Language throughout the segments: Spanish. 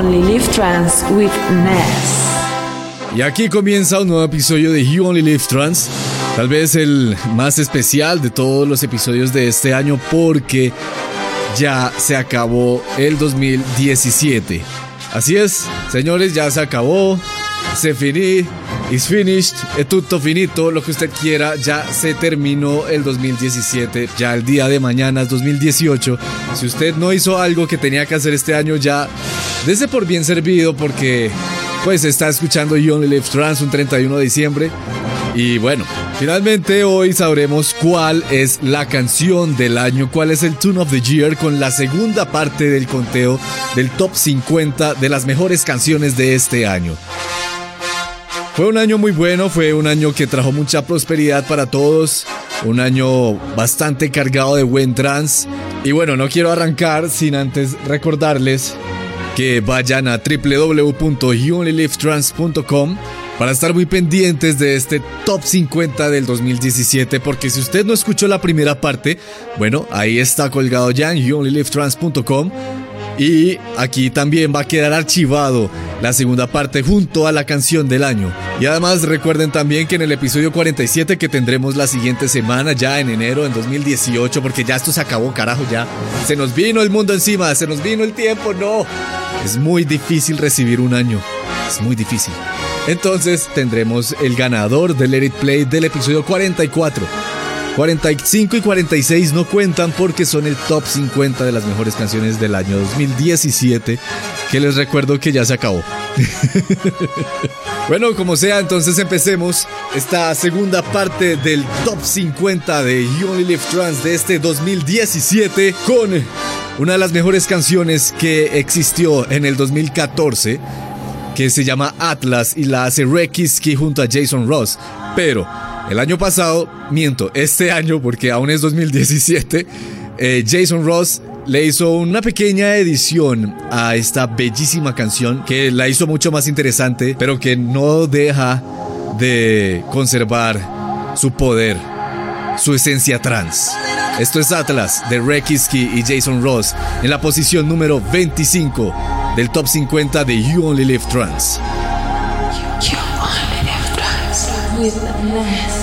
Only Live Trans with Ness. Y aquí comienza un nuevo episodio de You Only Live Trans. Tal vez el más especial de todos los episodios de este año porque ya se acabó el 2017. Así es, señores, ya se acabó. Se finí. Is finished, es tutto finito, lo que usted quiera, ya se terminó el 2017, ya el día de mañana es 2018. Si usted no hizo algo que tenía que hacer este año, ya dese por bien servido porque pues está escuchando You Only Live Trans un 31 de diciembre. Y bueno, finalmente hoy sabremos cuál es la canción del año, cuál es el Tune of the Year con la segunda parte del conteo del top 50 de las mejores canciones de este año. Fue un año muy bueno, fue un año que trajo mucha prosperidad para todos, un año bastante cargado de buen trans. Y bueno, no quiero arrancar sin antes recordarles que vayan a www.youonlylivetrans.com para estar muy pendientes de este top 50 del 2017, porque si usted no escuchó la primera parte, bueno, ahí está colgado ya en youonlylivetrans.com y aquí también va a quedar archivado la segunda parte junto a la canción del año. Y además recuerden también que en el episodio 47 que tendremos la siguiente semana, ya en enero en 2018, porque ya esto se acabó, carajo, ya. Se nos vino el mundo encima, se nos vino el tiempo, no. Es muy difícil recibir un año. Es muy difícil. Entonces tendremos el ganador del Let It Play del episodio 44 45 y 46 no cuentan porque son el top 50 de las mejores canciones del año 2017, que les recuerdo que ya se acabó. bueno, como sea, entonces empecemos esta segunda parte del top 50 de You Only Live Trans de este 2017 con una de las mejores canciones que existió en el 2014 que se llama Atlas y la hace Rekiski junto a Jason Ross. Pero el año pasado, miento, este año, porque aún es 2017, eh, Jason Ross le hizo una pequeña edición a esta bellísima canción que la hizo mucho más interesante, pero que no deja de conservar su poder, su esencia trans. Esto es Atlas de Rekiski y Jason Ross en la posición número 25 del top 50 de You Only Live Trans. You Only Live Trans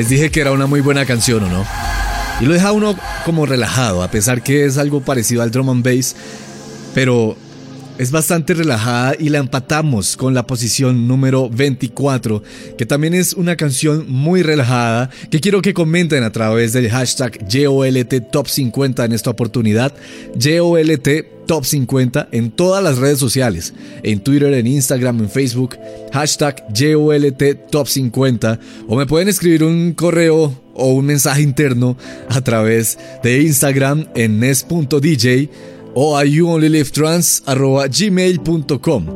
Les dije que era una muy buena canción, ¿o no? Y lo deja uno como relajado, a pesar que es algo parecido al drum and bass, pero es bastante relajada y la empatamos con la posición número 24, que también es una canción muy relajada, que quiero que comenten a través del hashtag JOLT Top 50 en esta oportunidad, JOLT Top 50 en todas las redes sociales, en Twitter, en Instagram, en Facebook, hashtag JOLT Top 50, o me pueden escribir un correo o un mensaje interno a través de Instagram en nes.dj o a youonlylivetrans.gmail.com.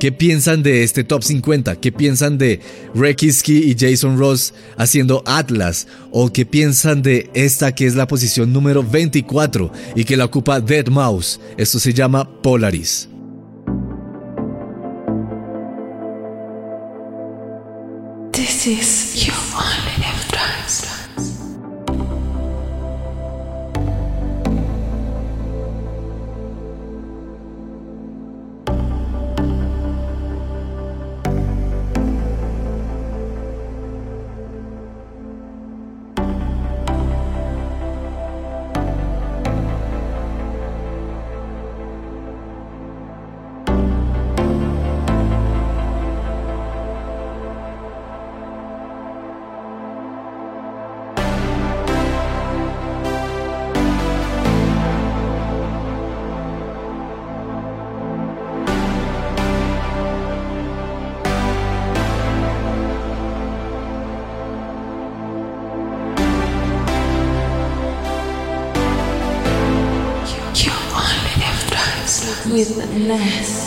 ¿Qué piensan de este top 50? ¿Qué piensan de Rekiski y Jason Ross haciendo Atlas? ¿O qué piensan de esta que es la posición número 24 y que la ocupa Dead Mouse? Esto se llama Polaris. This is your with Ness.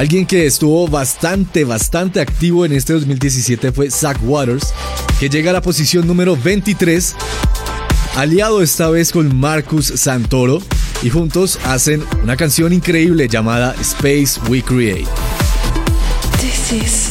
Alguien que estuvo bastante, bastante activo en este 2017 fue Zach Waters, que llega a la posición número 23, aliado esta vez con Marcus Santoro, y juntos hacen una canción increíble llamada Space We Create. This is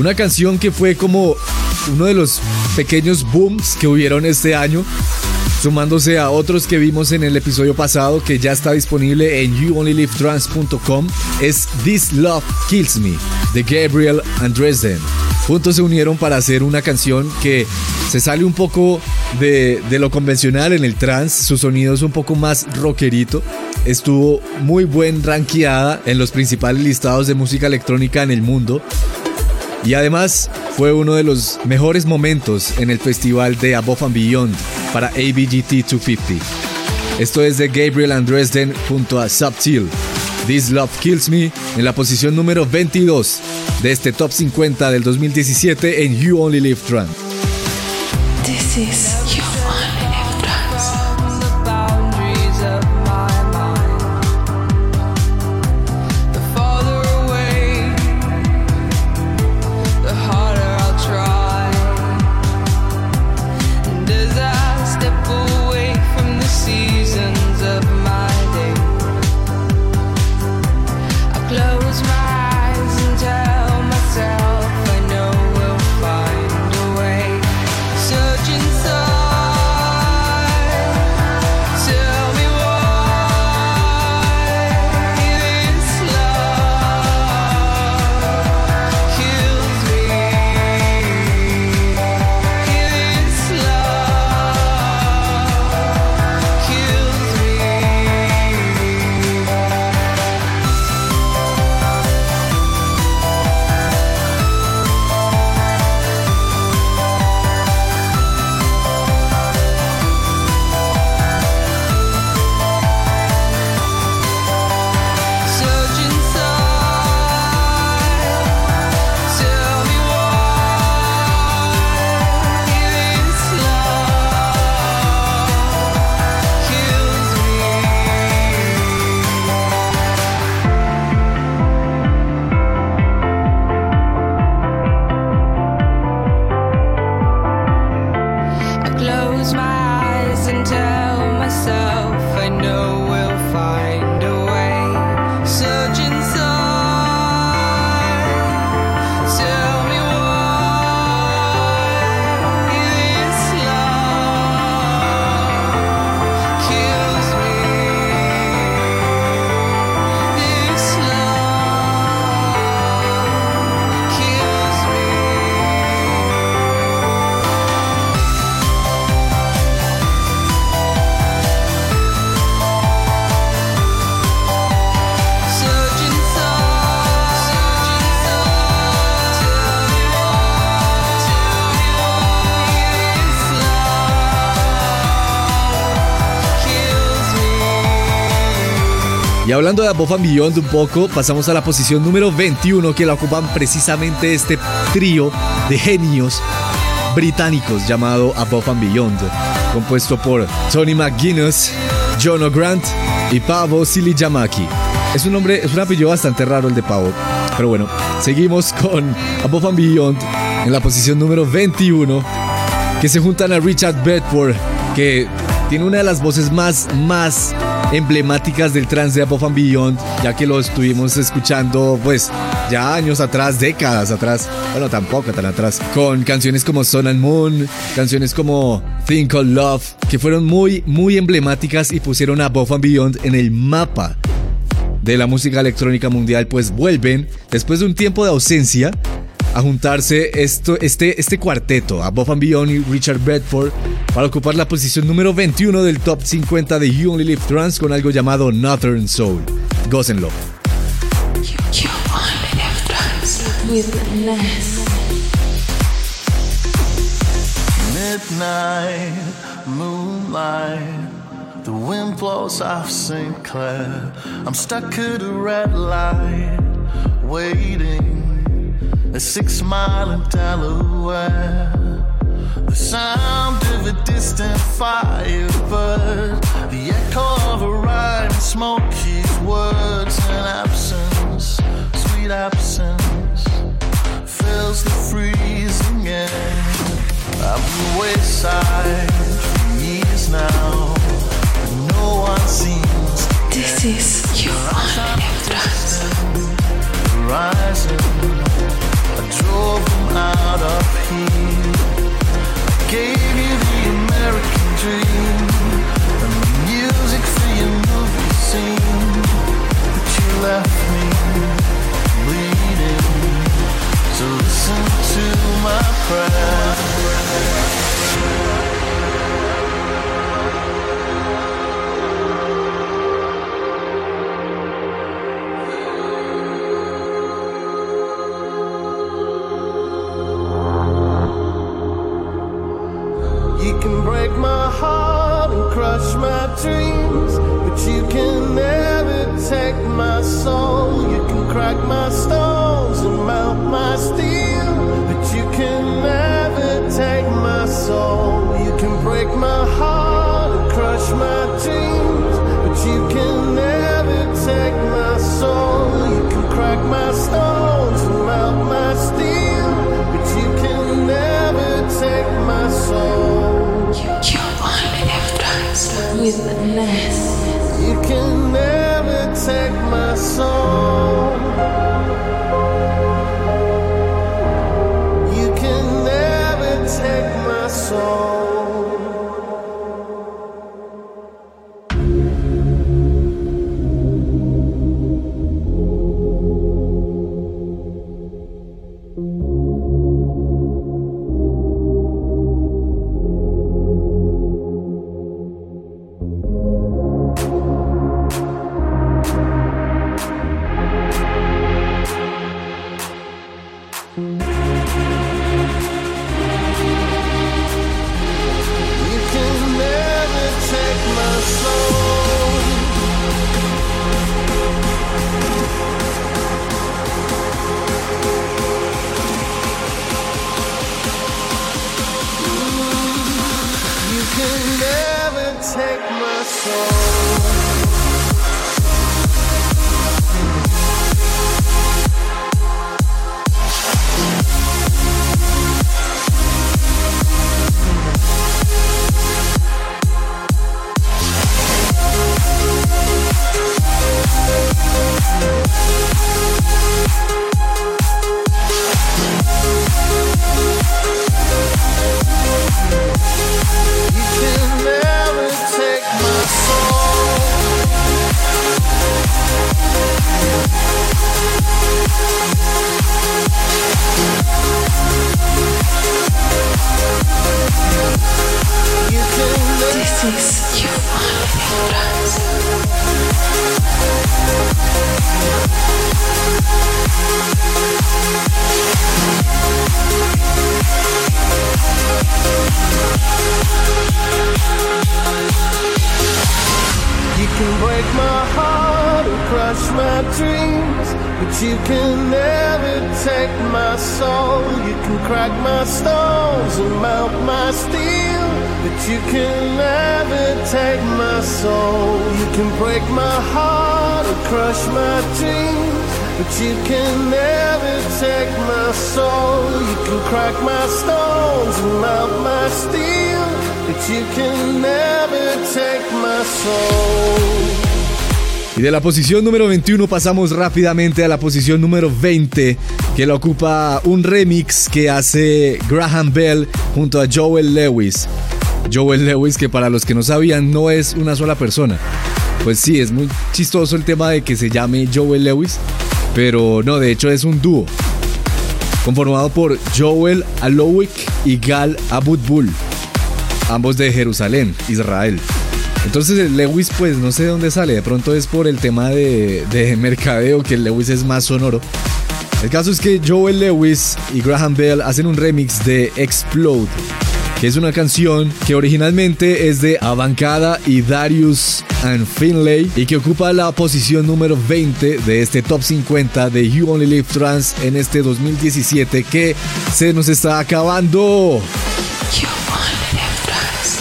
Una canción que fue como uno de los pequeños booms que hubieron este año, sumándose a otros que vimos en el episodio pasado que ya está disponible en youonlylivetrans.com, es This Love Kills Me de Gabriel Andresden. Juntos se unieron para hacer una canción que se sale un poco de, lo convencional en el trance, su sonido es un poco más rockerito, estuvo muy buen rankeada en los principales listados de música electrónica en el mundo y además fue uno de los mejores momentos en el festival de Above and Beyond para ABGT 250. Esto es de Gabriel Andresden junto a Subtil. This Love Kills Me en la posición número 22 de este top 50 del 2017 en You Only Live is hablando de Above and Beyond un poco, pasamos a la posición número 21 que la ocupan precisamente este trío de genios británicos llamado Above and Beyond, compuesto por Tony McGuinness, John O'Grant y Pavo Silijamaki. Es un nombre, es un apellido bastante raro el de Pavo, pero bueno, seguimos con Above and Beyond en la posición número 21 que se juntan a Richard Bedford, que tiene una de las voces más, más emblemáticas del trance de Above Beyond, ya que lo estuvimos escuchando, pues, ya años atrás, décadas atrás, bueno, tampoco tan atrás, con canciones como Sun and Moon, canciones como Think of Love, que fueron muy, muy emblemáticas y pusieron a Above Beyond en el mapa de la música electrónica mundial, pues vuelven, después de un tiempo de ausencia, a juntarse esto, este, este cuarteto, and Beyond y Richard Bedford, para ocupar la posición número 21 del top 50 de You Only Live Trance con algo llamado Northern Soul. Gócenlo. Midnight, moonlight, the wind blows off St. Clair. I'm stuck at a red light, waiting a six mile in Delaware. The sound of a distant firebird, the echo of a rhyme, smoke his words, and absence, sweet absence, fills the freezing air. I've been wayside for years now, no one seems to This is your only trance. horizon. I drove them out of here. Gave you the American dream and the music for your movie scene, but you left me bleeding. So listen to my prayer. Posición número 21 pasamos rápidamente a la posición número 20, que la ocupa un remix que hace Graham Bell junto a Joel Lewis. Joel Lewis, que para los que no sabían, no es una sola persona. Pues sí, es muy chistoso el tema de que se llame Joel Lewis, pero no, de hecho es un dúo. Conformado por Joel Alowick y Gal Abutbul, ambos de Jerusalén, Israel. Entonces el Lewis pues no sé de dónde sale, de pronto es por el tema de, de mercadeo que el Lewis es más sonoro. El caso es que Joel Lewis y Graham Bell hacen un remix de Explode que es una canción que originalmente es de Avancada y Darius and Finlay y que ocupa la posición número 20 de este top 50 de You Only Live Trans en este 2017 que se nos está acabando. You only live trance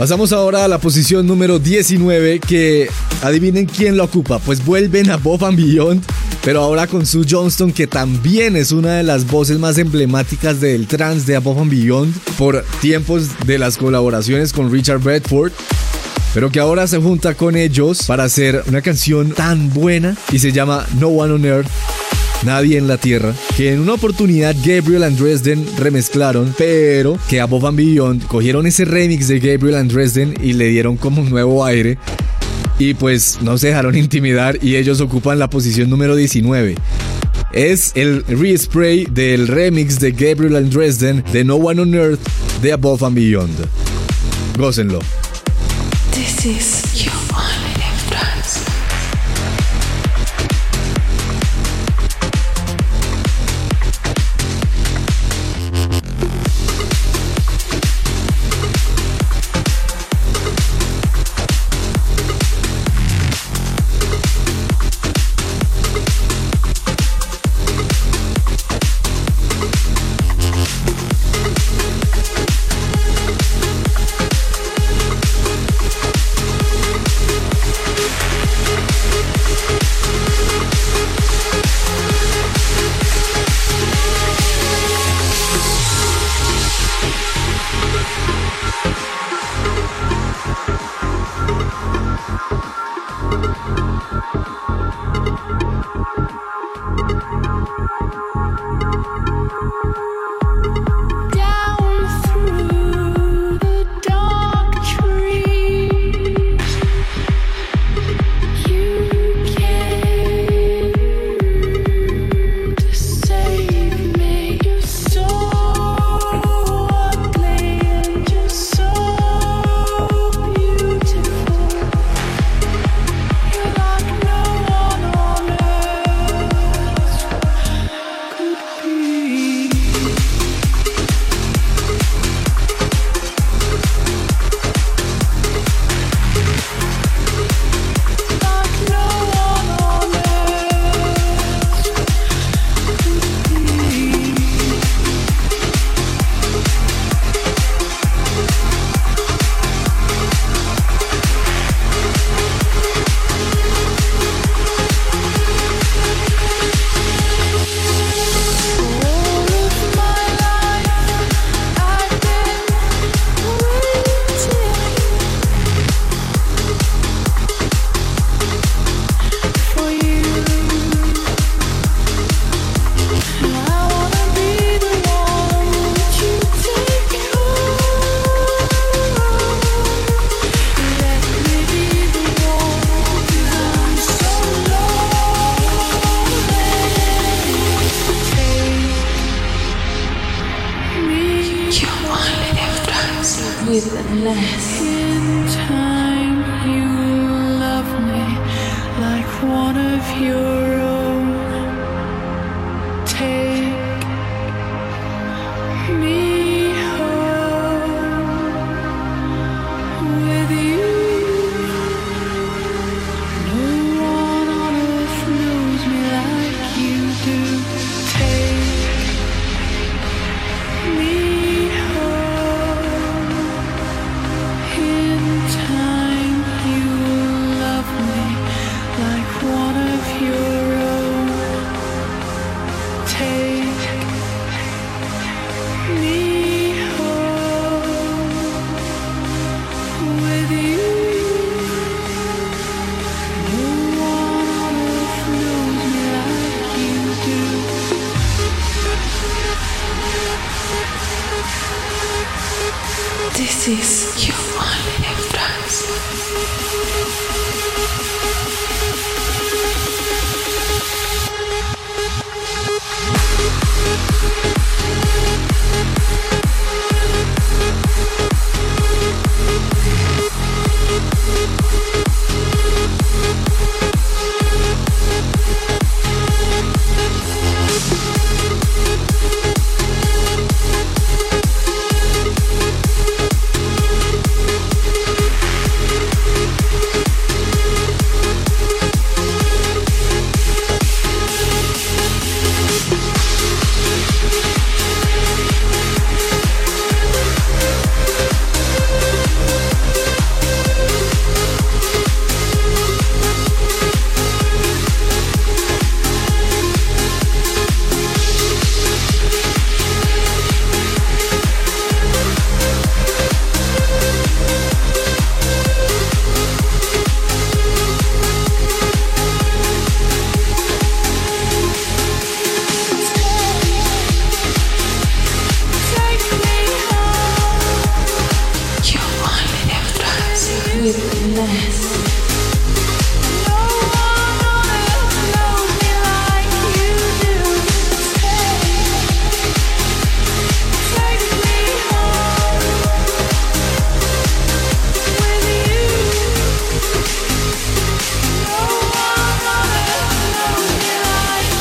Pasamos ahora a la posición número 19 que adivinen quién la ocupa. Pues vuelven a Bob and Beyond, pero ahora con Sue Johnston que también es una de las voces más emblemáticas del trance de Above and Beyond por tiempos de las colaboraciones con Richard Bedford. Pero que ahora se junta con ellos para hacer una canción tan buena y se llama No One on Earth Nadie en la Tierra, que en una oportunidad Gabriel and Dresden remezclaron, pero que Above and Beyond cogieron ese remix de Gabriel and Dresden y le dieron como un nuevo aire. Y pues no se dejaron intimidar y ellos ocupan la posición número 19. Es el respray del remix de Gabriel and Dresden de No One on Earth de Above and Beyond. Gócenlo. This is You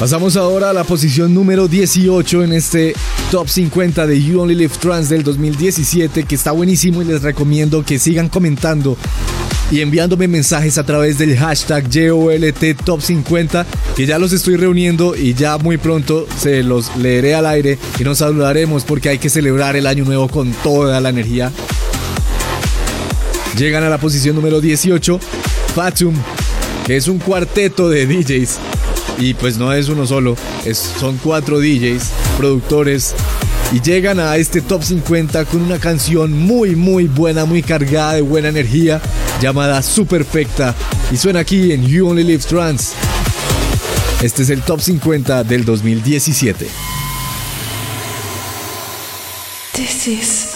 Pasamos ahora a la posición número 18 en este Top 50 de You Only Live Trans del 2017, que está buenísimo y les recomiendo que sigan comentando y enviándome mensajes a través del hashtag YOLT Top 50, que ya los estoy reuniendo y ya muy pronto se los leeré al aire y nos saludaremos porque hay que celebrar el año nuevo con toda la energía. Llegan a la posición número 18, Fatum, que es un cuarteto de DJs. Y pues no es uno solo, es- son cuatro DJs, productores. Y llegan a este top 50 con una canción muy muy buena, muy cargada de buena energía, llamada Superfecta. Y suena aquí en You Only Live Trans. Este es el top 50 del 2017. This is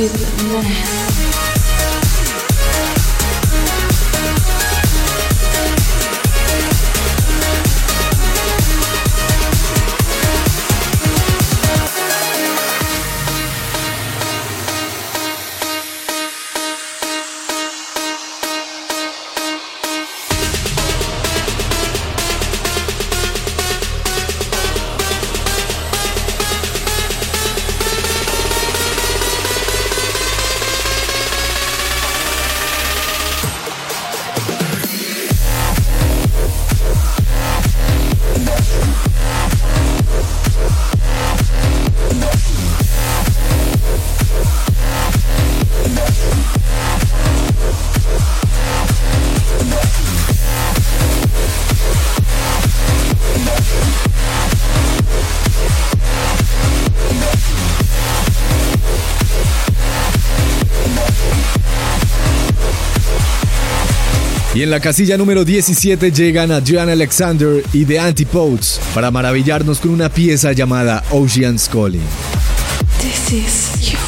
with me. En la casilla número 17 llegan a Joan Alexander y The Antipodes para maravillarnos con una pieza llamada Ocean's Calling. This is your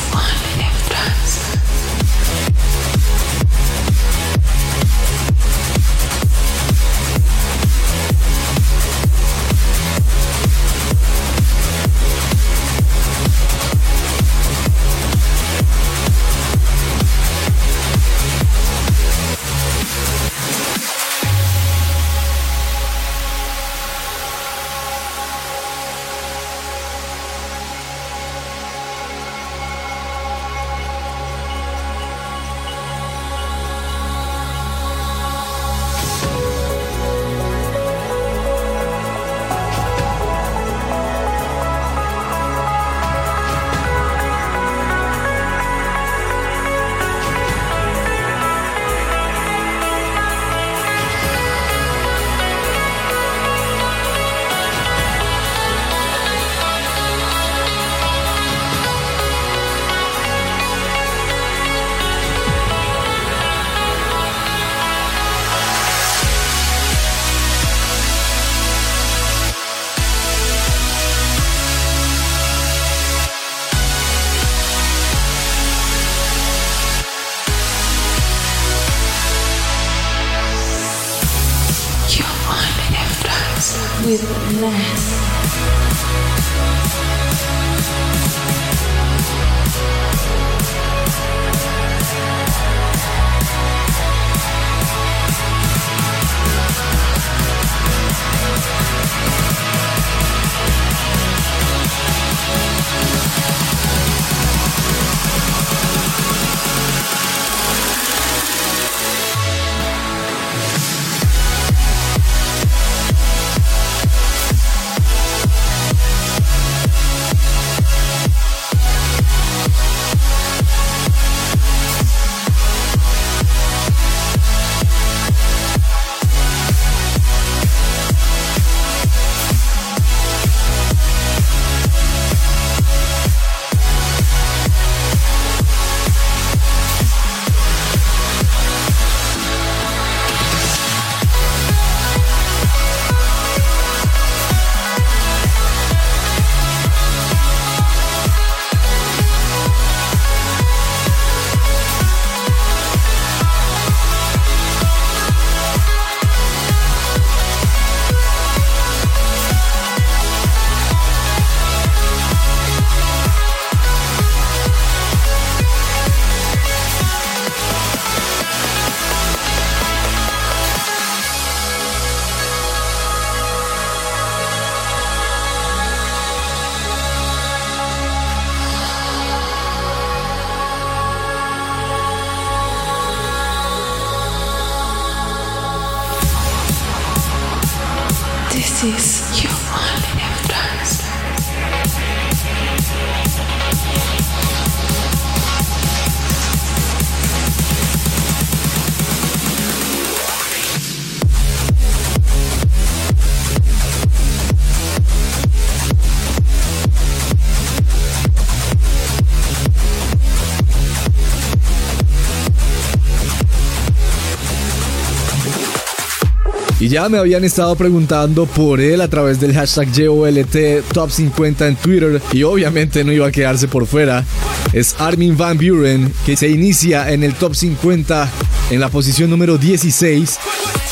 ya me habían estado preguntando por él a través del hashtag YOLT Top 50 en Twitter y obviamente no iba a quedarse por fuera. Es Armin Van Buren que se inicia en el Top 50 en la posición número 16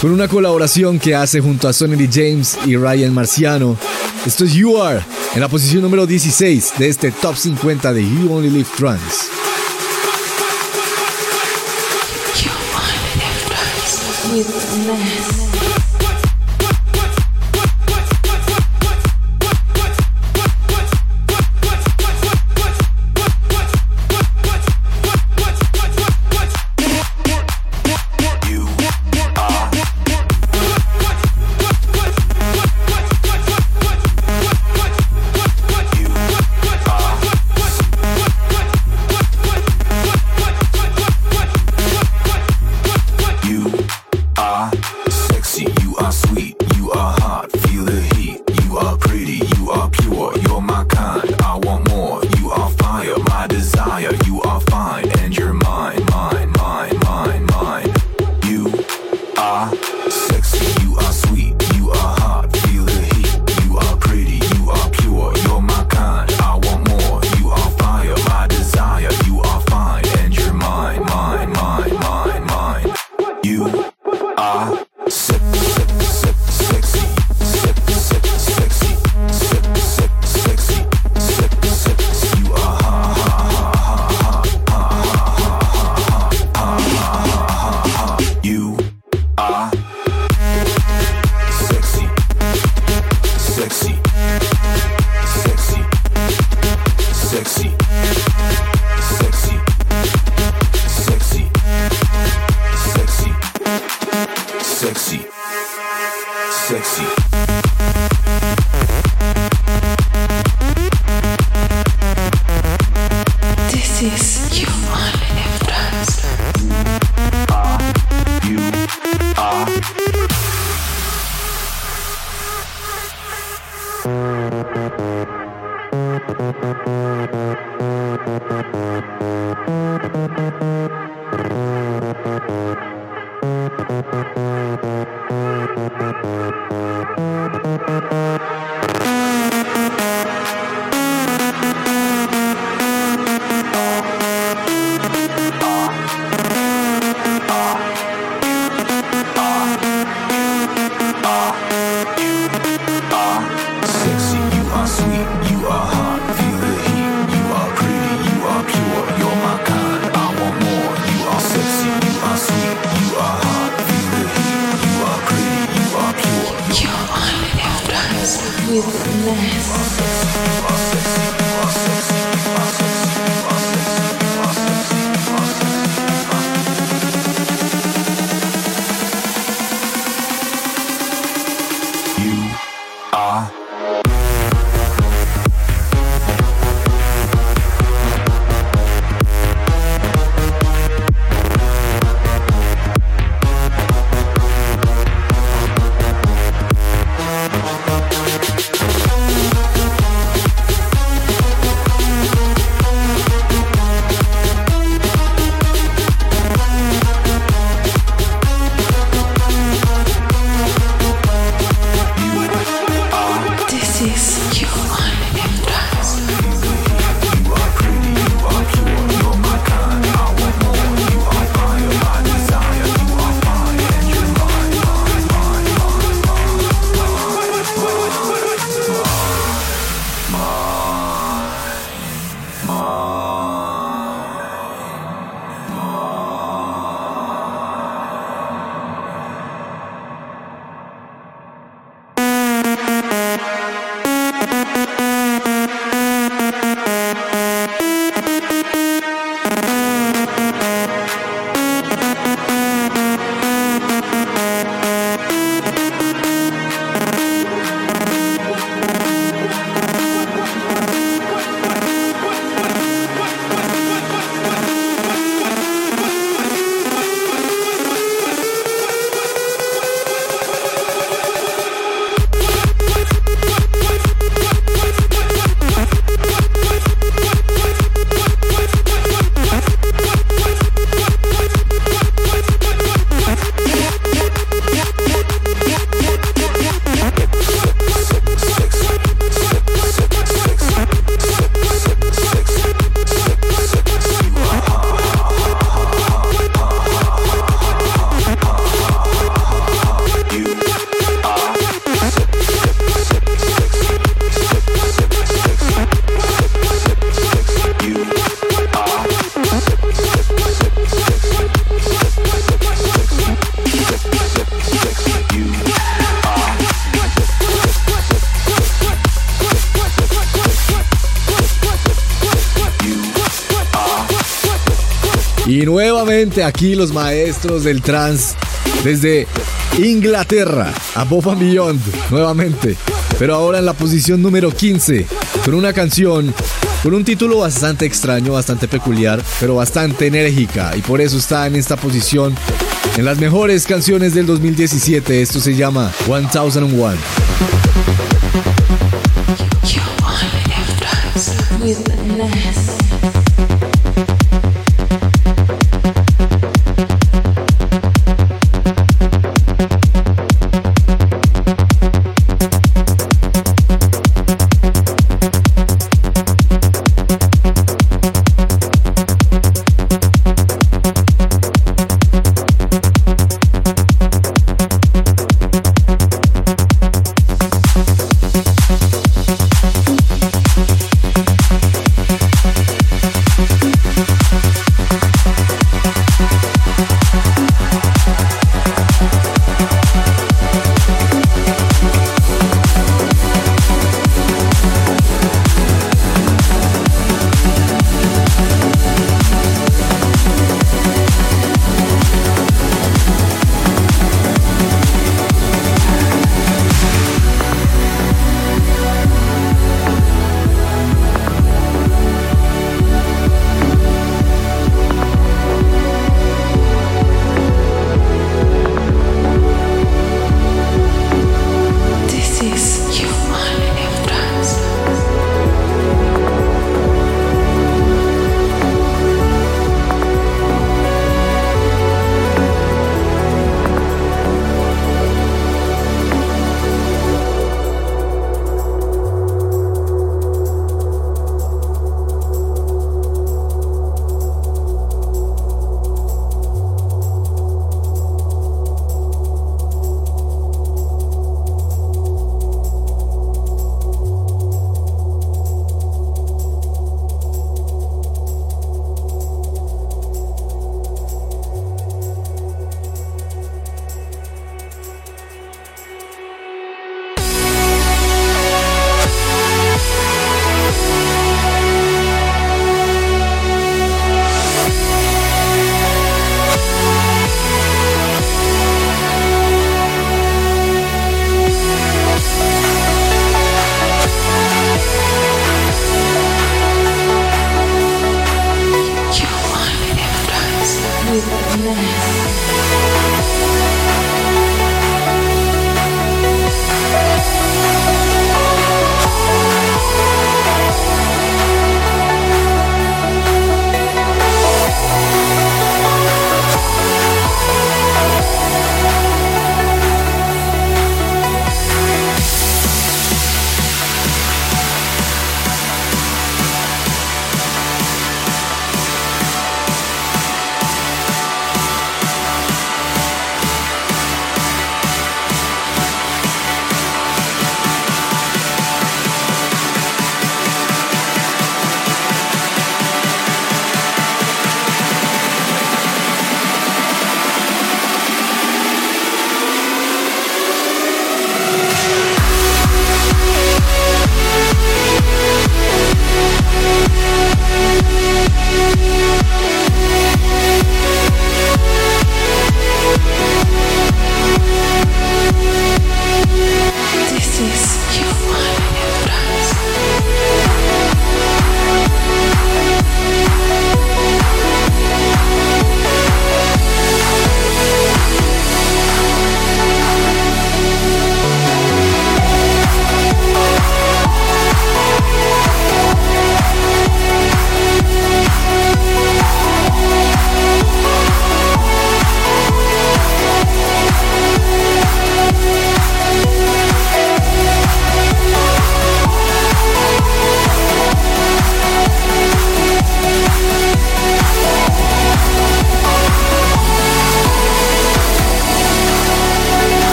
con una colaboración que hace junto a Sonny James y Ryan Marciano. Esto es You Are en la posición número 16 de este Top 50 de You Only Live Trans. with mess. Aquí los maestros del trance desde Inglaterra, a Bob and Beyond, nuevamente. Pero ahora en la posición número 15, con una canción con un título bastante extraño, bastante peculiar, pero bastante enérgica. Y por eso está en esta posición en las mejores canciones del 2017. Esto se llama 1001.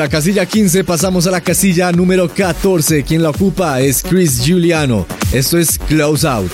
La casilla 15 pasamos a la casilla número 14. Quien la ocupa es Chris Giuliano. Esto es Close Out.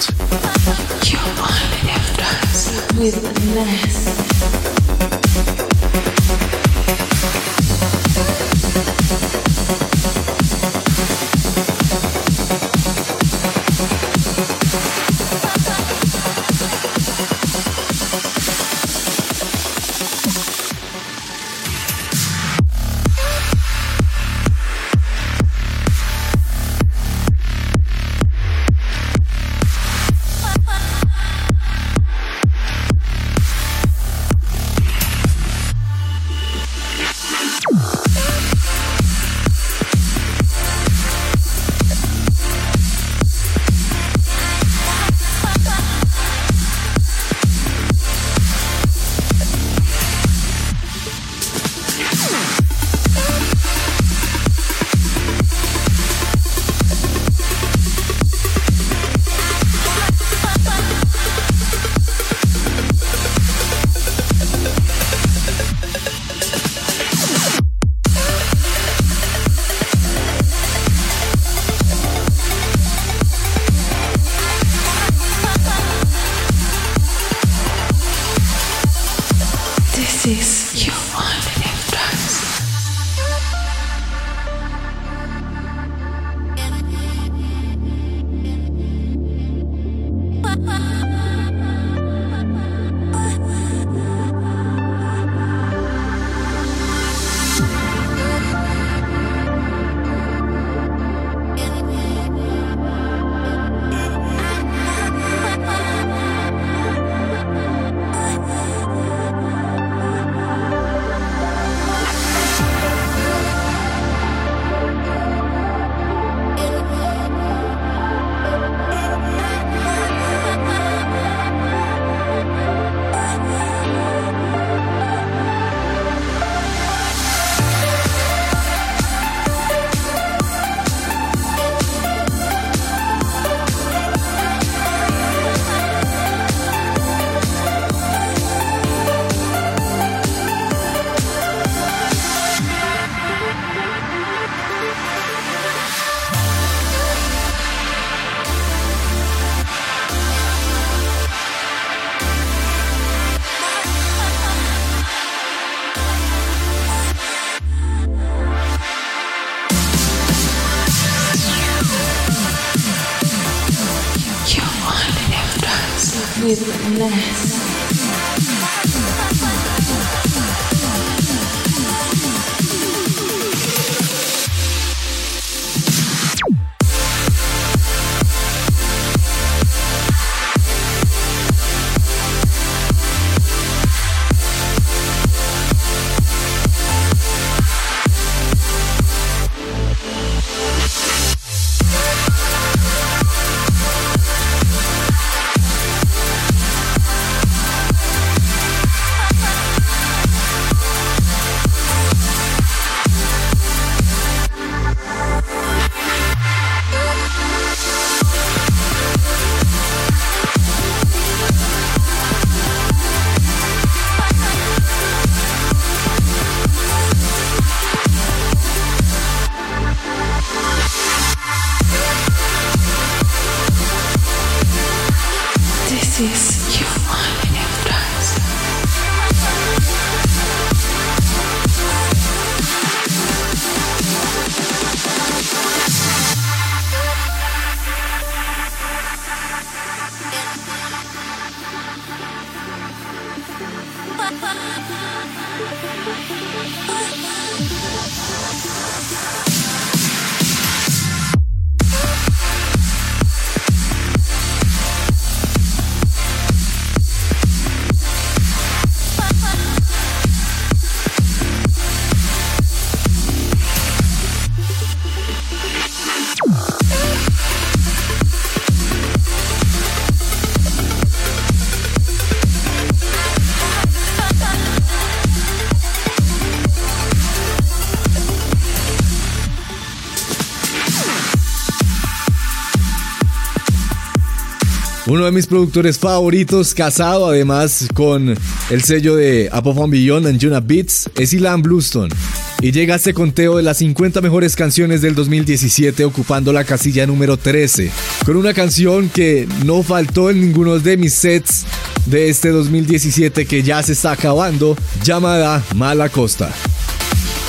Uno de mis productores favoritos, casado además con el sello de Above Beyond and Juna Beats, es Ilan Bluestone. Y llega este conteo de las 50 mejores canciones del 2017 ocupando la casilla número 13, con una canción que no faltó en ninguno de mis sets de este 2017 que ya se está acabando, llamada Mala Costa.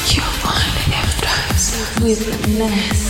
You only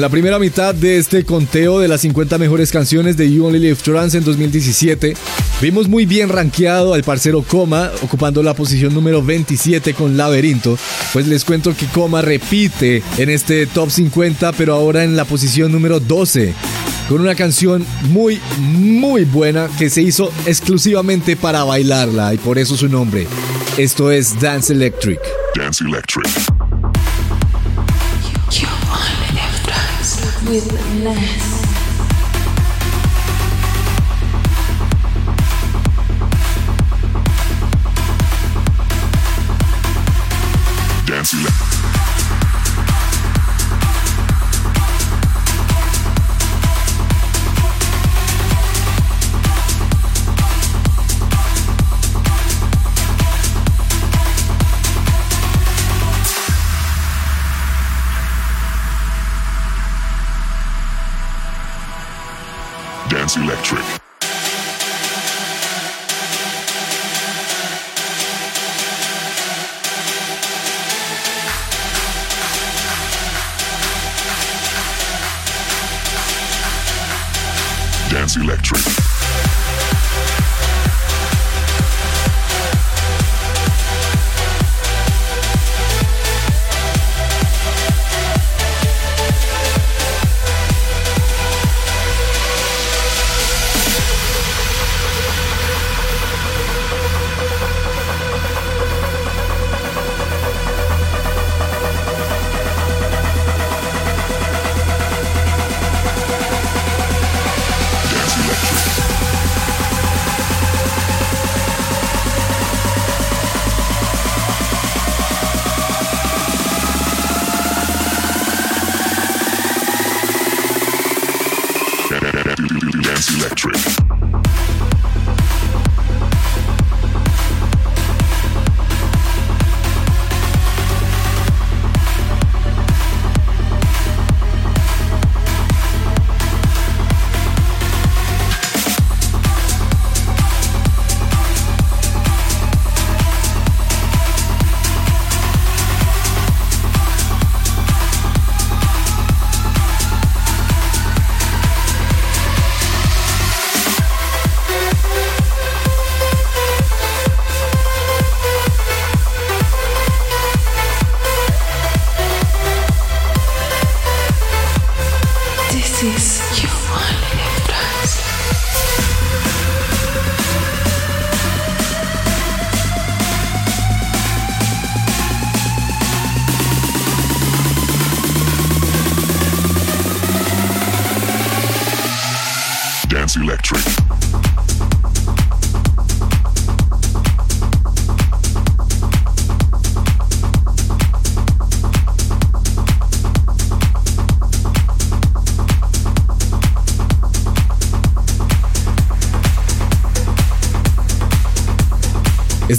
En la primera mitad de este conteo de las 50 mejores canciones de You Only Live Trance en 2017, vimos muy bien rankeado al parcero Coma, ocupando la posición número 27 con Laberinto. Pues les cuento que Coma repite en este top 50, pero ahora en la posición número 12, con una canción muy, muy buena que se hizo exclusivamente para bailarla y por eso su nombre. Esto es Dance Electric. Dance Electric. With Ness.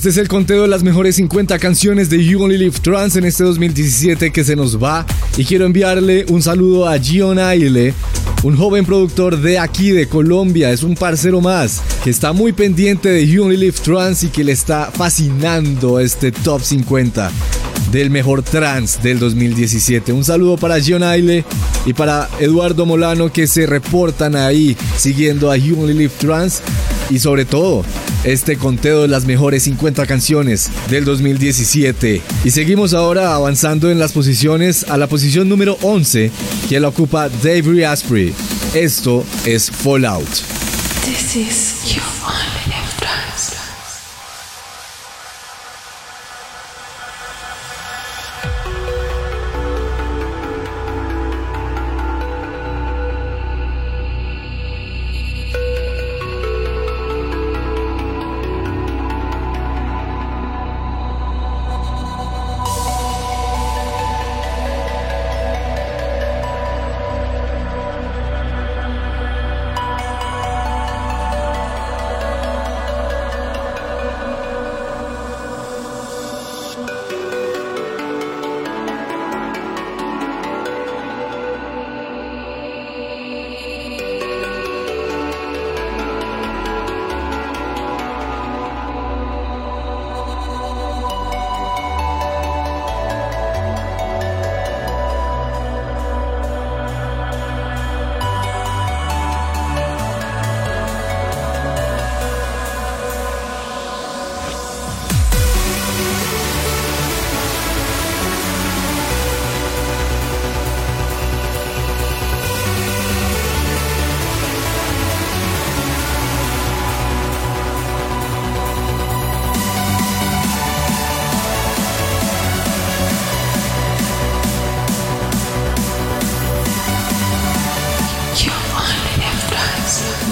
Este es el conteo de las mejores 50 canciones de You Only Live Trance en este 2017 que se nos va. Y quiero enviarle un saludo a Gion Aile, un joven productor de aquí de Colombia. Es un parcero más que está muy pendiente de You Only Live Trance y que le está fascinando este top 50 del mejor trance del 2017. Un saludo para Gion Aile y para Eduardo Molano que se reportan ahí siguiendo a You Only Live Trance y sobre todo este conteo de las mejores 50 canciones del 2017. Y seguimos ahora avanzando en las posiciones a la posición número 11 que la ocupa Dave Asprey. Esto es Fallout. This is you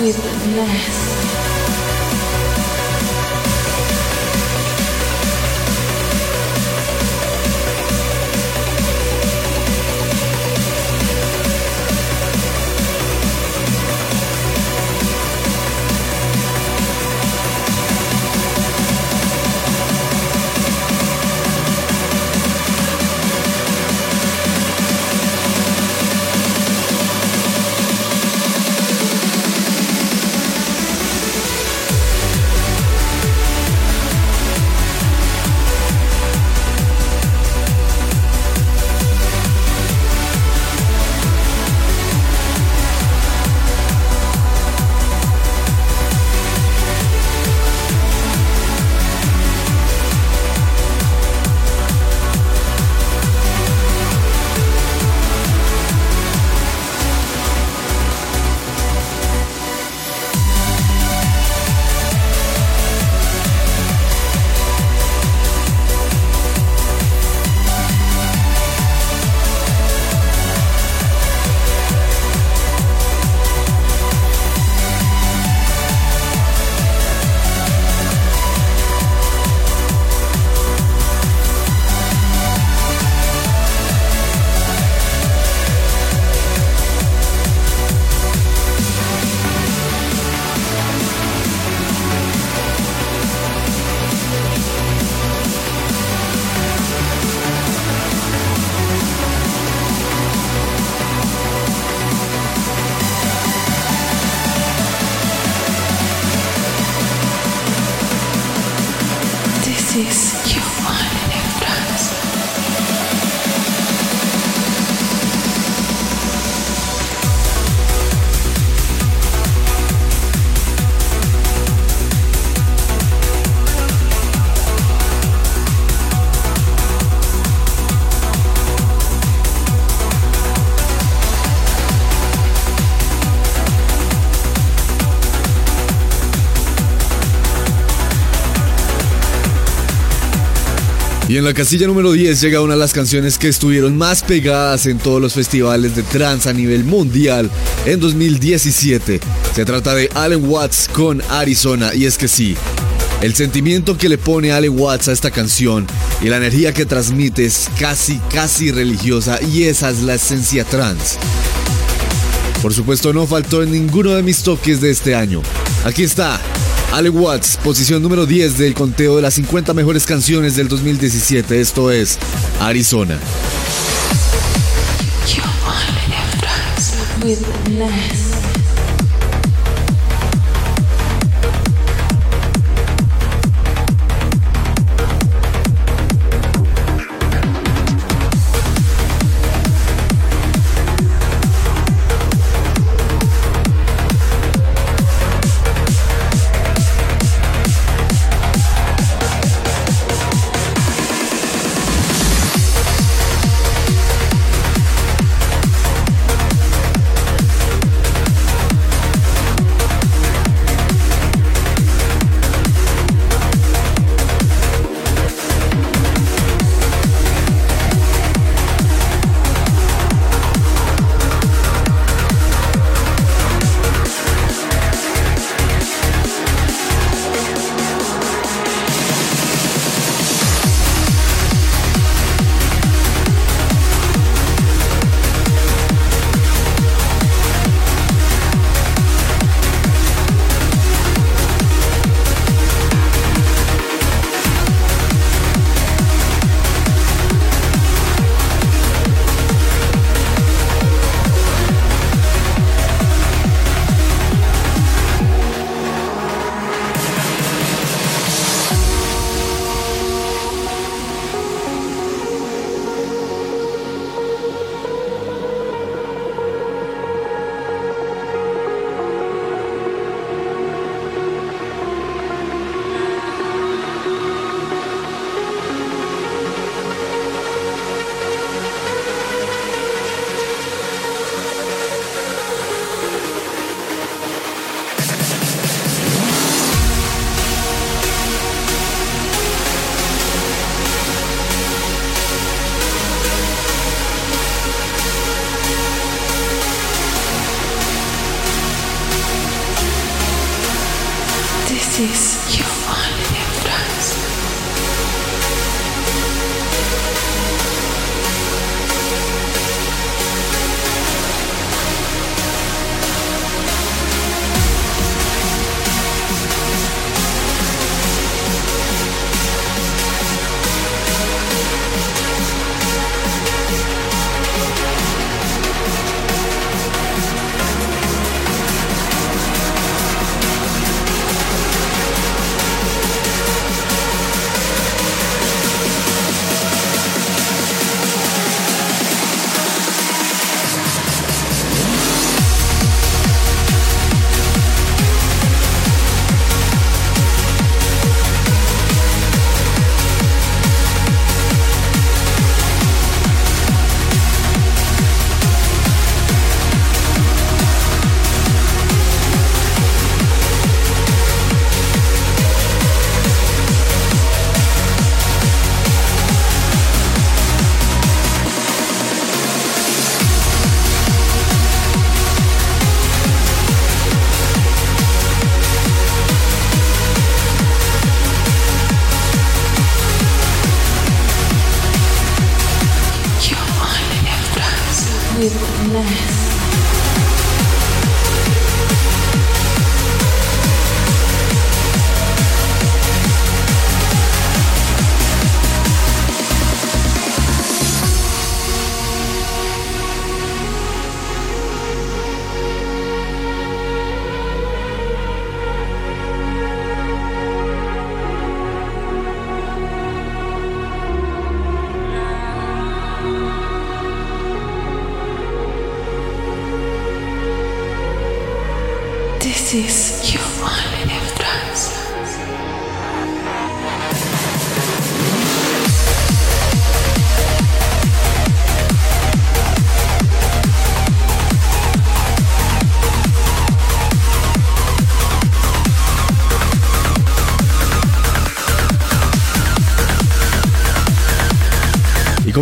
with the mess. Y en la casilla número 10 llega una de las canciones que estuvieron más pegadas en todos los festivales de trance a nivel mundial en 2017. Se trata de Allen Watts con Arizona y es que sí, el sentimiento que le pone Allen Watts a esta canción y la energía que transmite es casi, casi religiosa y esa es la esencia trance. Por supuesto no faltó en ninguno de mis toques de este año. Aquí está, Ale Watts, posición número 10 del conteo de las 50 mejores canciones del 2017. Esto es Arizona.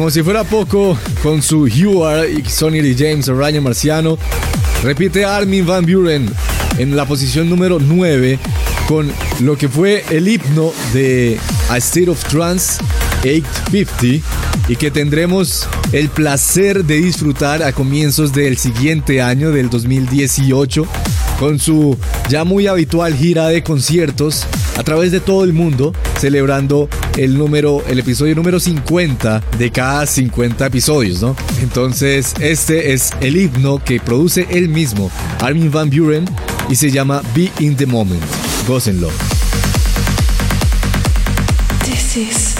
Como si fuera poco, con su You Are Sonny Lee James, Ryan Marciano, repite Armin Van Buren en la posición número 9 con lo que fue el himno de A State of Trance 850 y que tendremos el placer de disfrutar a comienzos del siguiente año, del 2018, con su ya muy habitual gira de conciertos a través de todo el mundo, celebrando el número, el episodio número 50 de cada 50 episodios, ¿no? Entonces, este es el himno que produce él mismo, Armin Van Buren, y se llama Be in the Moment. Gócenlo. This is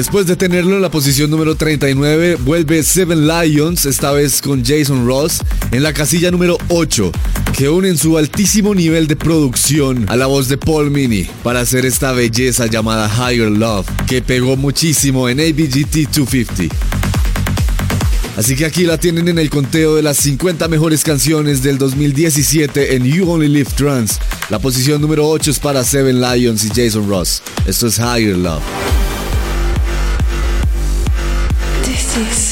después de tenerlo en la posición número 39, vuelve Seven Lions, esta vez con Jason Ross, en la casilla número 8, que unen su altísimo nivel de producción a la voz de Paul Mini para hacer esta belleza llamada Higher Love, que pegó muchísimo en ABGT 250. Así que aquí la tienen en el conteo de las 50 mejores canciones del 2017 en You Only Live Trance. La posición número 8 es para Seven Lions y Jason Ross. Esto es Higher Love. This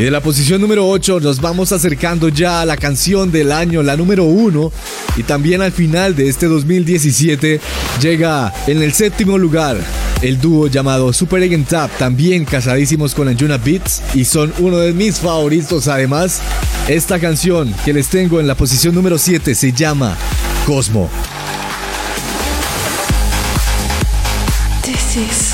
Y de la posición número 8 nos vamos acercando ya a la canción del año, la número 1. Y también al final de este 2017 llega en el séptimo lugar el dúo llamado Super Egg Tap, también casadísimos con Anjuna Beats y son uno de mis favoritos. Además, esta canción que les tengo en la posición número 7 se llama Cosmo. This is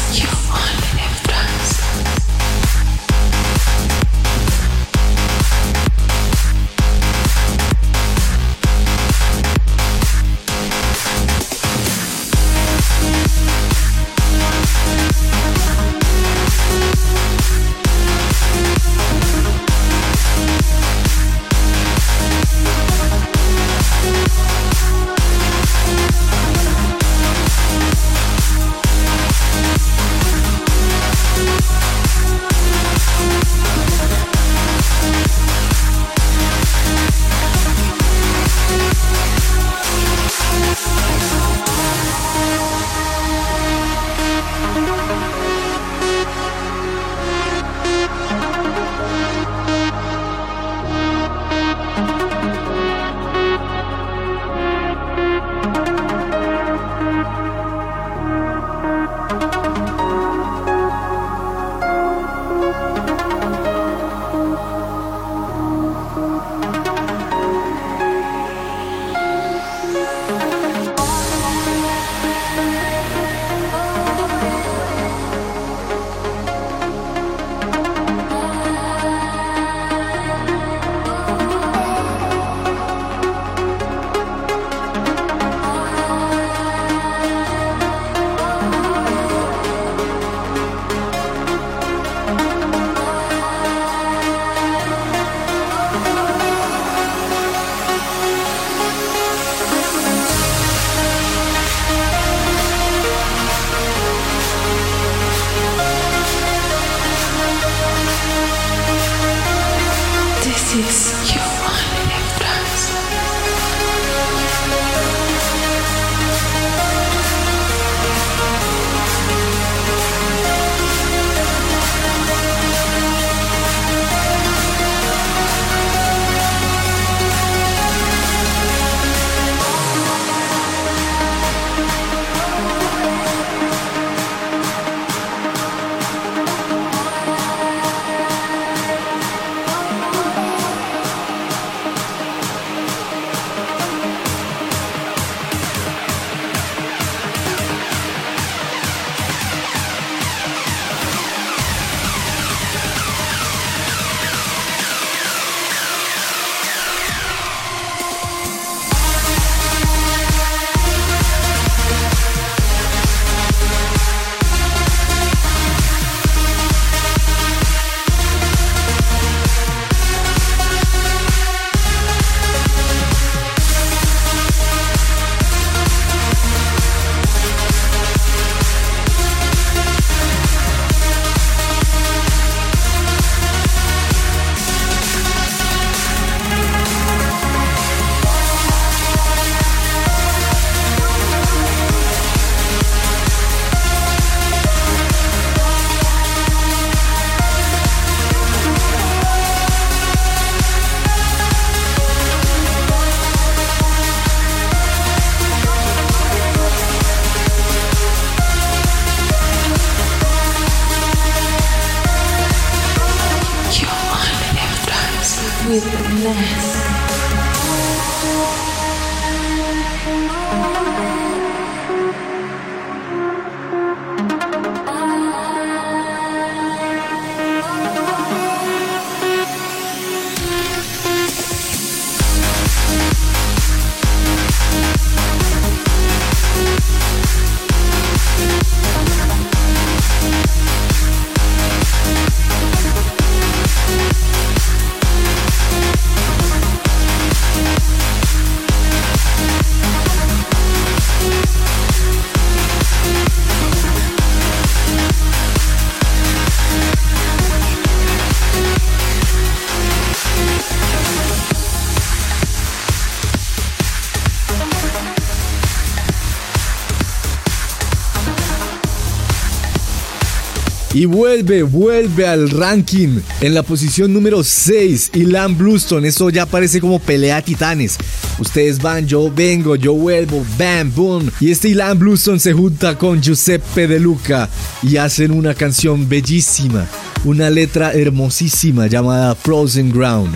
Vuelve, vuelve al ranking en la posición número 6. Ilan Bluestone, eso ya parece como pelea titanes. Ustedes van, yo vengo, yo vuelvo, bam, boom. Y este Ilan Bluestone se junta con Giuseppe De Luca y hacen una canción bellísima, una letra hermosísima llamada Frozen Ground.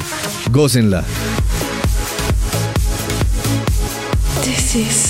Gócenla. This is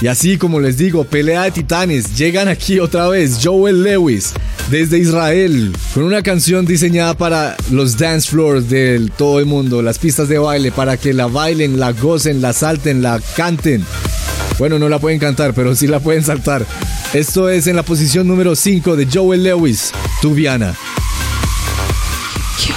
Y así como les digo, pelea de titanes, llegan aquí otra vez Joel Lewis desde Israel con una canción diseñada para los dance floors de todo el mundo, las pistas de baile, para que la bailen, la gocen, la salten, la canten. Bueno, no la pueden cantar, pero sí la pueden saltar. Esto es en la posición número 5 de Joel Lewis, Tubiana. You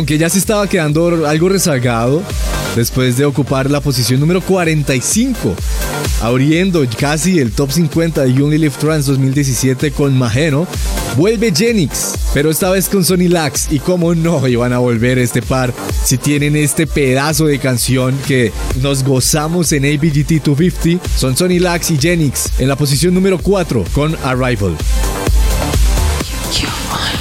aunque ya se estaba quedando algo rezagado, después de ocupar la posición número 45, abriendo casi el top 50 de You Only Live Trance 2017 con Majeno, vuelve Genix, pero esta vez con Sony Lax. Y cómo no iban a volver este par si tienen este pedazo de canción que nos gozamos en ABGT 250. Son Sony Lax y Genix en la posición número 4 con Arrival. You only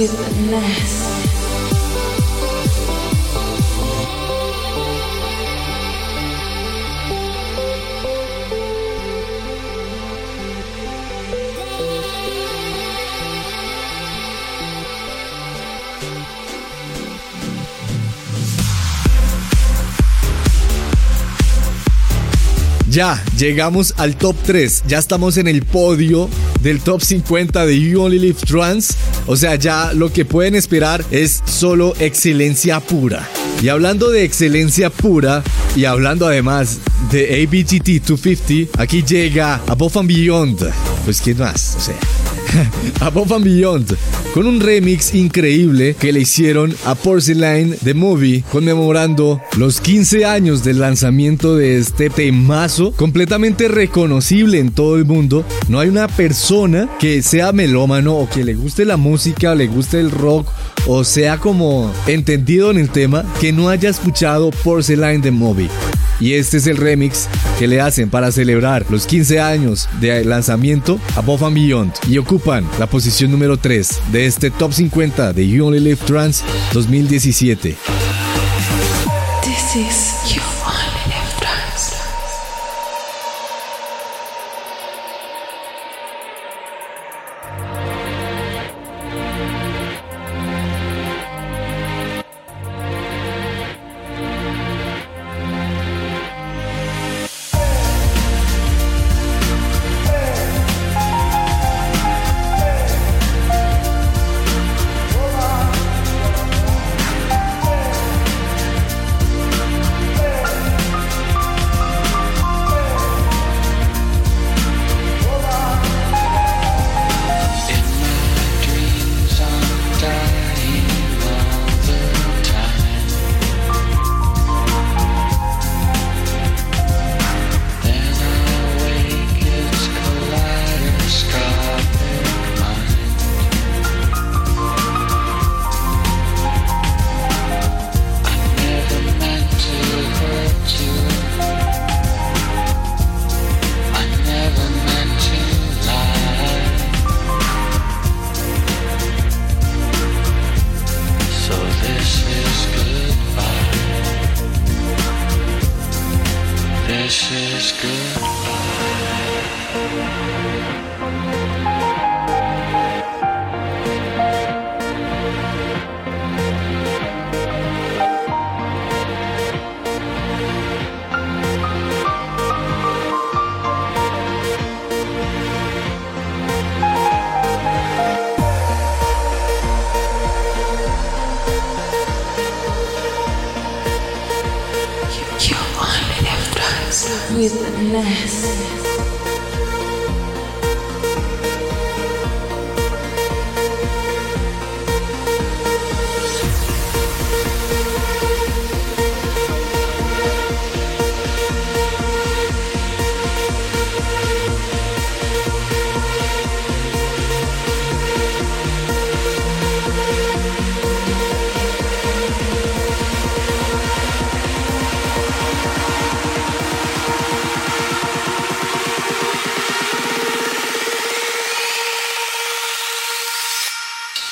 with mess. Ya, llegamos al top 3. Ya estamos en el podio del top 50 de You Only Live Trans. O sea, ya lo que pueden esperar es solo excelencia pura. Y hablando de excelencia pura, y hablando además de ABGT 250, aquí llega Above and Beyond. Pues, ¿quién más? O sea. Above and Beyond, con un remix increíble que le hicieron a Porcelain The Movie, conmemorando los 15 años del lanzamiento de este temazo, completamente reconocible en todo el mundo. No hay una persona que sea melómano o que le guste la música, le guste el rock o sea como entendido en el tema que no haya escuchado Porcelain The Movie. Y este es el remix que le hacen para celebrar los 15 años de lanzamiento Above and Beyond y ocupan la posición número 3 de este top 50 de You Only Live Trans 2017. This is You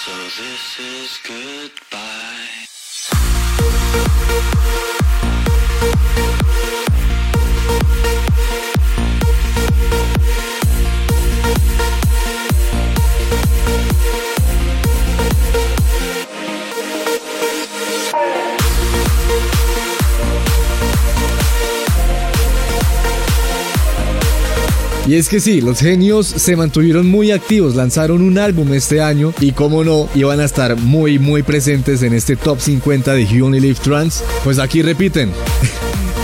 So this is goodbye. Y es que sí, los genios se mantuvieron muy activos, lanzaron un álbum este año y como no, iban a estar muy muy presentes en este top 50 de You Only Live Trans. Pues aquí repiten.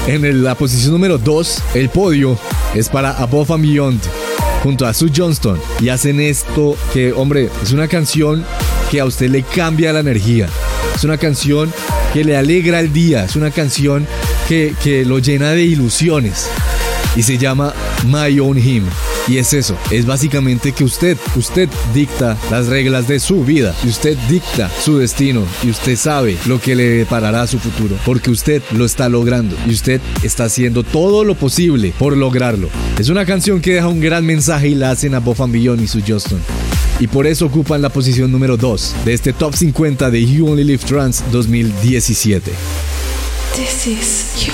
En la posición número 2, el podio es para Above and Beyond junto a Sue Johnston y hacen esto que, hombre, es una canción que a usted le cambia la energía. Es una canción que le alegra el día, es una canción que, que lo llena de ilusiones y se llama My Own Him. Y es eso, es básicamente que usted, usted dicta las reglas de su vida y usted dicta su destino y usted sabe lo que le deparará su futuro, porque usted lo está logrando y usted está haciendo todo lo posible por lograrlo. Es una canción que deja un gran mensaje y la hacen a Bob Beyond y su Justin. Y por eso ocupan la posición número 2 de este top 50 de You Only Live Trans 2017. This is You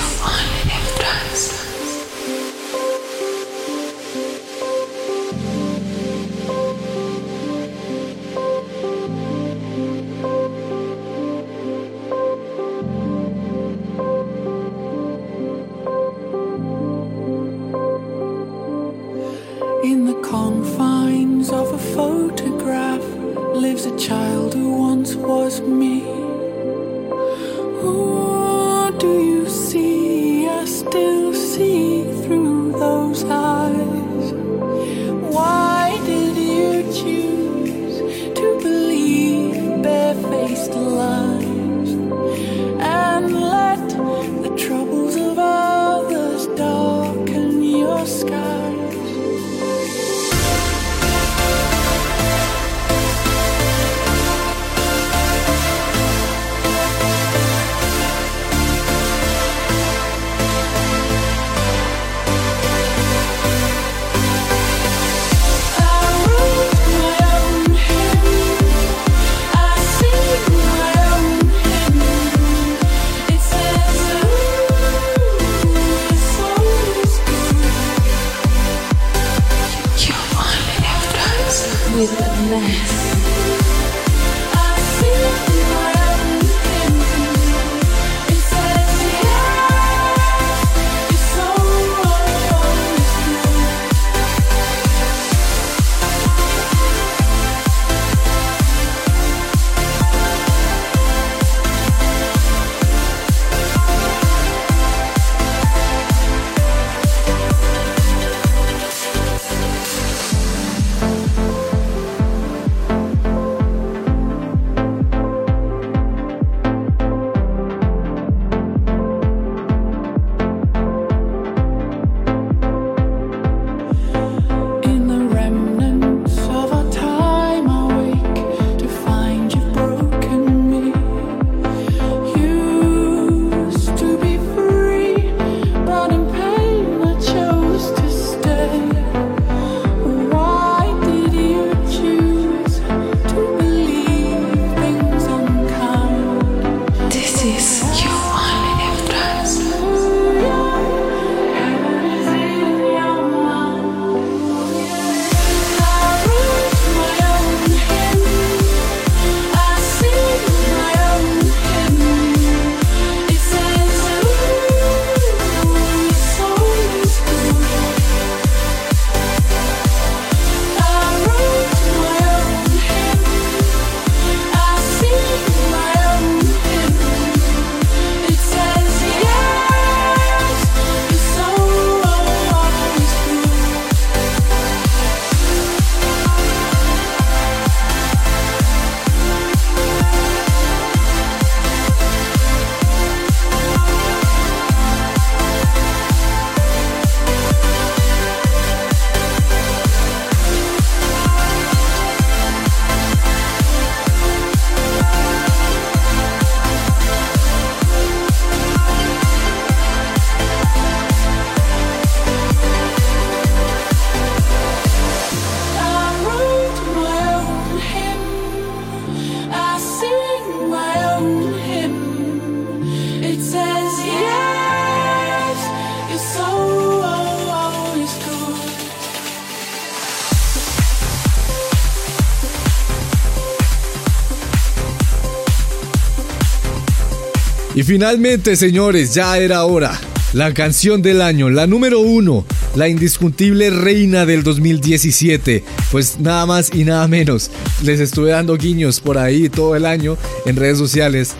finalmente, señores, ya era hora. La canción del año, la número uno, la indiscutible reina del 2017. Pues nada más y nada menos. Les estuve dando guiños por ahí todo el año en redes sociales.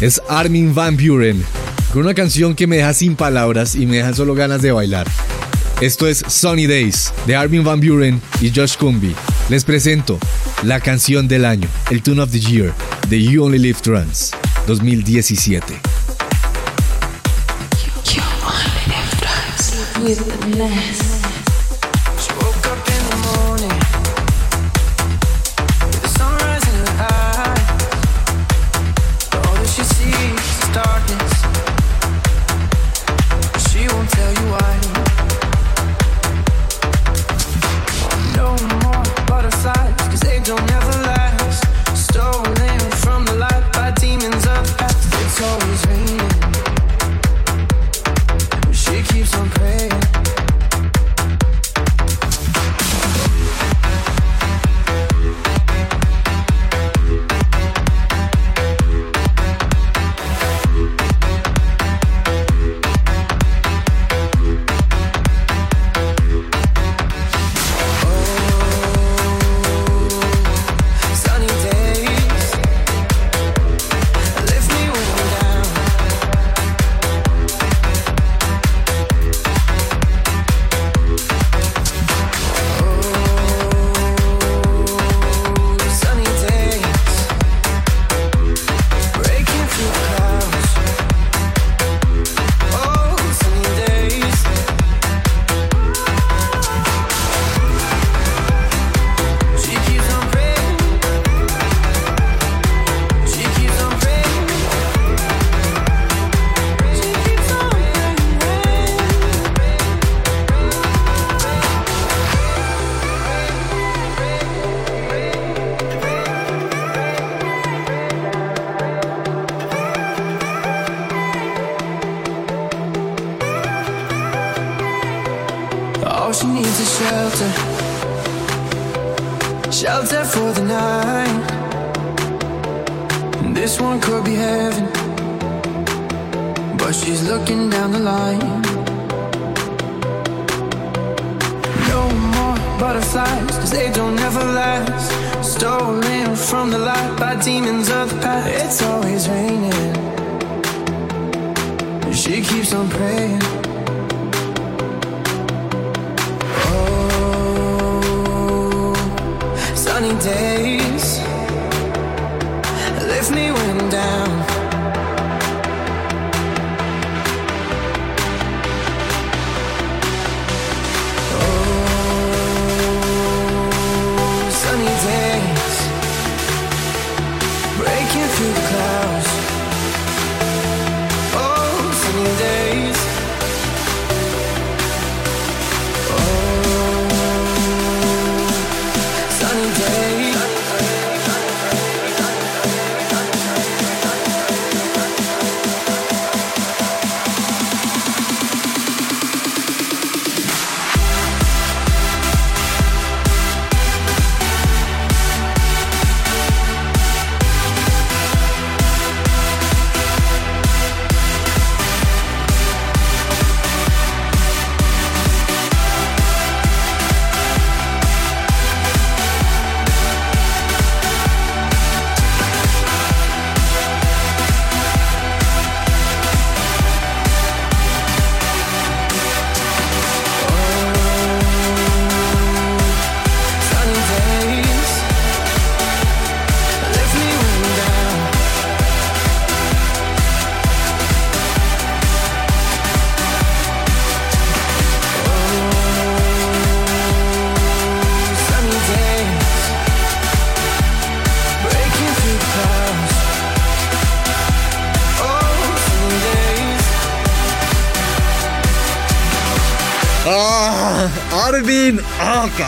Es Armin Van Buren. Con una canción que me deja sin palabras y me deja solo ganas de bailar. Esto es Sunny Days de Armin Van Buren y Josh Cumby. Les presento la canción del año, el Tune of the Year de You Only Live Trans. 2017. You, This one could be heaven. But she's looking down the line. No more butterflies, cause they don't ever last. Stolen from the light by demons of the past. It's always raining. She keeps on praying. Oh, sunny days lift me down.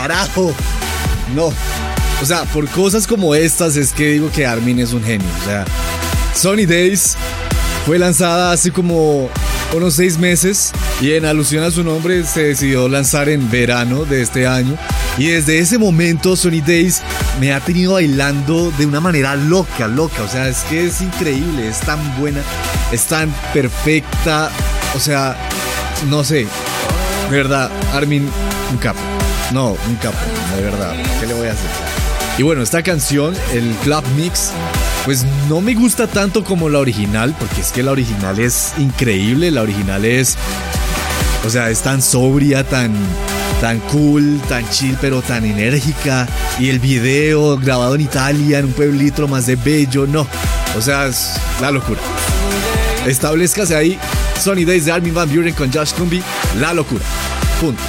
Carajo! No. O sea, por cosas como estas es que digo que Armin es un genio. O sea, Sunny Days fue lanzada hace como unos seis meses y en alusión a su nombre se decidió lanzar en verano de este año. Y desde ese momento Sunny Days me ha tenido bailando de una manera loca, loca. O sea, es que es increíble, es tan buena, es tan perfecta. O sea, no sé, de verdad, Armin, un capo. No, un capo, de verdad. ¿Qué le voy a hacer? Y bueno, esta canción, el Club Mix, pues no me gusta tanto como la original, porque es que la original es increíble, la original es, o sea, es tan sobria, tan, tan cool, tan chill, pero tan enérgica. Y el video grabado en Italia, en un pueblito más de bello, no. O sea, es la locura. Establezcase ahí Sunny Days de Armin Van Buren con Josh Kumbi, la locura. Punto.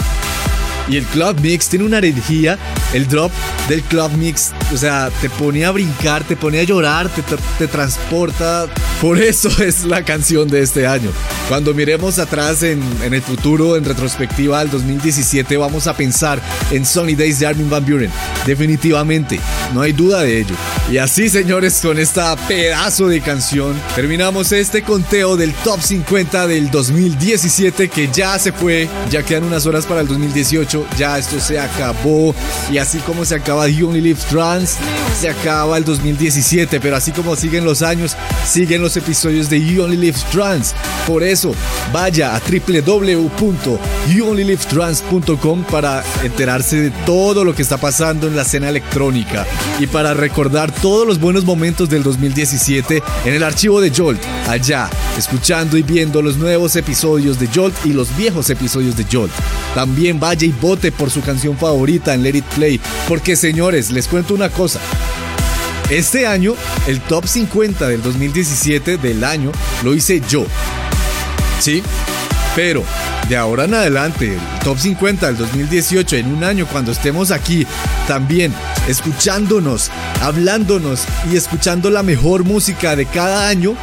Y el Club Mix tiene una energía, el drop del Club Mix, o sea, te pone a brincar, te pone a llorar, te, te transporta. Por eso es la canción de este año. Cuando miremos atrás en, en el futuro, en retrospectiva al 2017, vamos a pensar en Sunny Days de Armin Van Buren. Definitivamente, no hay duda de ello. Y así, señores, con esta pedazo de canción, terminamos este conteo del top 50 del 2017 que ya se fue, ya quedan unas horas para el 2018, ya esto se acabó. Y así como se acaba You Only Live Trans, se acaba el 2017, pero así como siguen los años, siguen los episodios de You Only Live Trans. Por eso, vaya a www.youonlylivetrans.com para enterarse de todo lo que está pasando en la escena electrónica y para recordar todos los buenos momentos del 2017 en el archivo de Jolt, allá, escuchando y viendo los nuevos episodios de Jolt y los viejos episodios de Jolt. También vaya y vote por su canción favorita en Let It Play, porque señores, les cuento una cosa. Este año, el top 50 del 2017 del año lo hice yo. ¿Sí? Pero de ahora en adelante, el top 50 del 2018, en un año cuando estemos aquí, también escuchándonos, hablándonos y escuchando la mejor música de cada año,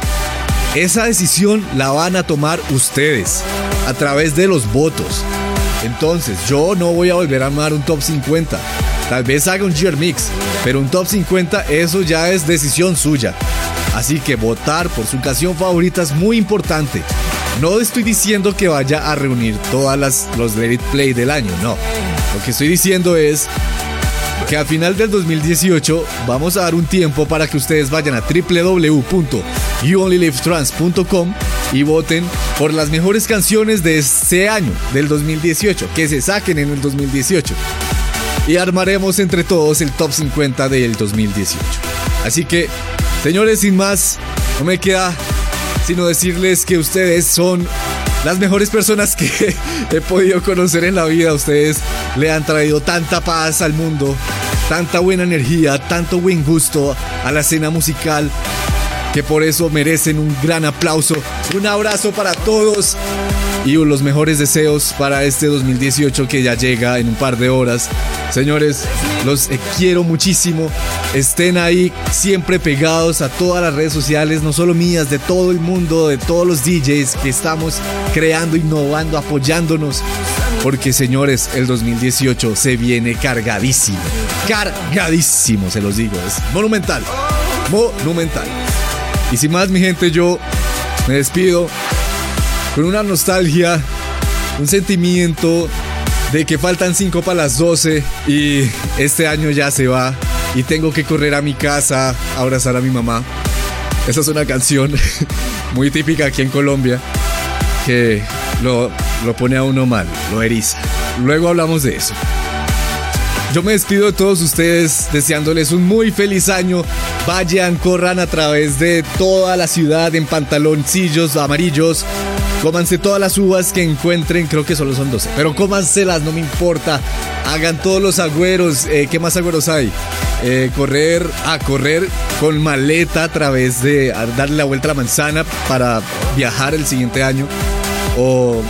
esa decisión la van a tomar ustedes a través de los votos. Entonces, yo no voy a volver a armar un top 50. Tal vez haga un Year Mix, pero un top 50 eso ya es decisión suya. Así que votar por su canción favorita es muy importante. No estoy diciendo que vaya a reunir todas las los Let Play del año, no. Lo que estoy diciendo es que al final del 2018 vamos a dar un tiempo para que ustedes vayan a www.youonlylivetrans.com y voten por las mejores canciones de este año, del 2018, que se saquen en el 2018. Y armaremos entre todos el top 50 del 2018. Así que, señores, sin más, no me queda sino decirles que ustedes son las mejores personas que he podido conocer en la vida. Ustedes le han traído tanta paz al mundo, tanta buena energía, tanto buen gusto a la escena musical, que por eso merecen un gran aplauso. Un abrazo para todos y los mejores deseos para este 2018 que ya llega en un par de horas. Señores, los eh, quiero muchísimo. Estén ahí siempre pegados a todas las redes sociales, no solo mías, de todo el mundo, de todos los DJs que estamos creando, innovando, apoyándonos. Porque señores, el 2018 se viene cargadísimo. Cargadísimo, se los digo. Es monumental. Monumental. Y sin más, mi gente, yo me despido con una nostalgia, un sentimiento de que faltan 5 para las 12 y este año ya se va y tengo que correr a mi casa a abrazar a mi mamá. Esa es una canción muy típica aquí en Colombia que lo, lo pone a uno mal, lo eriza. Luego hablamos de eso. Yo me despido de todos ustedes deseándoles un muy feliz año. Vayan, corran a través de toda la ciudad en pantaloncillos amarillos. Cómanse todas las uvas que encuentren, creo que solo son 12, pero cómanselas, no me importa. Hagan todos los agüeros. eh, ¿Qué más agüeros hay? Eh, correr, a correr con maleta a través de darle la vuelta a la manzana para viajar el siguiente año. O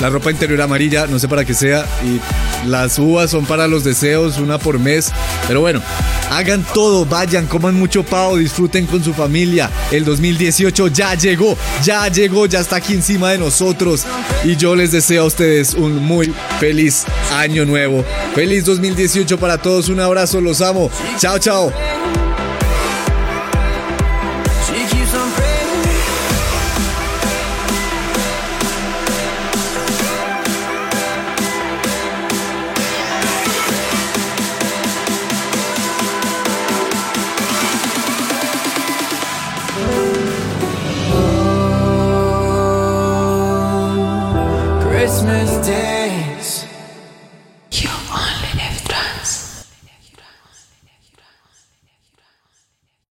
la ropa interior amarilla, no sé para qué sea. Y las uvas son para los deseos, una por mes. Pero bueno, hagan todo, vayan, coman mucho pavo, disfruten con su familia. El 2018 ya llegó, ya llegó, ya está aquí encima de nosotros. Y yo les deseo a ustedes un muy feliz año nuevo. Feliz 2018 para todos, un abrazo, los amo. Chao, chao.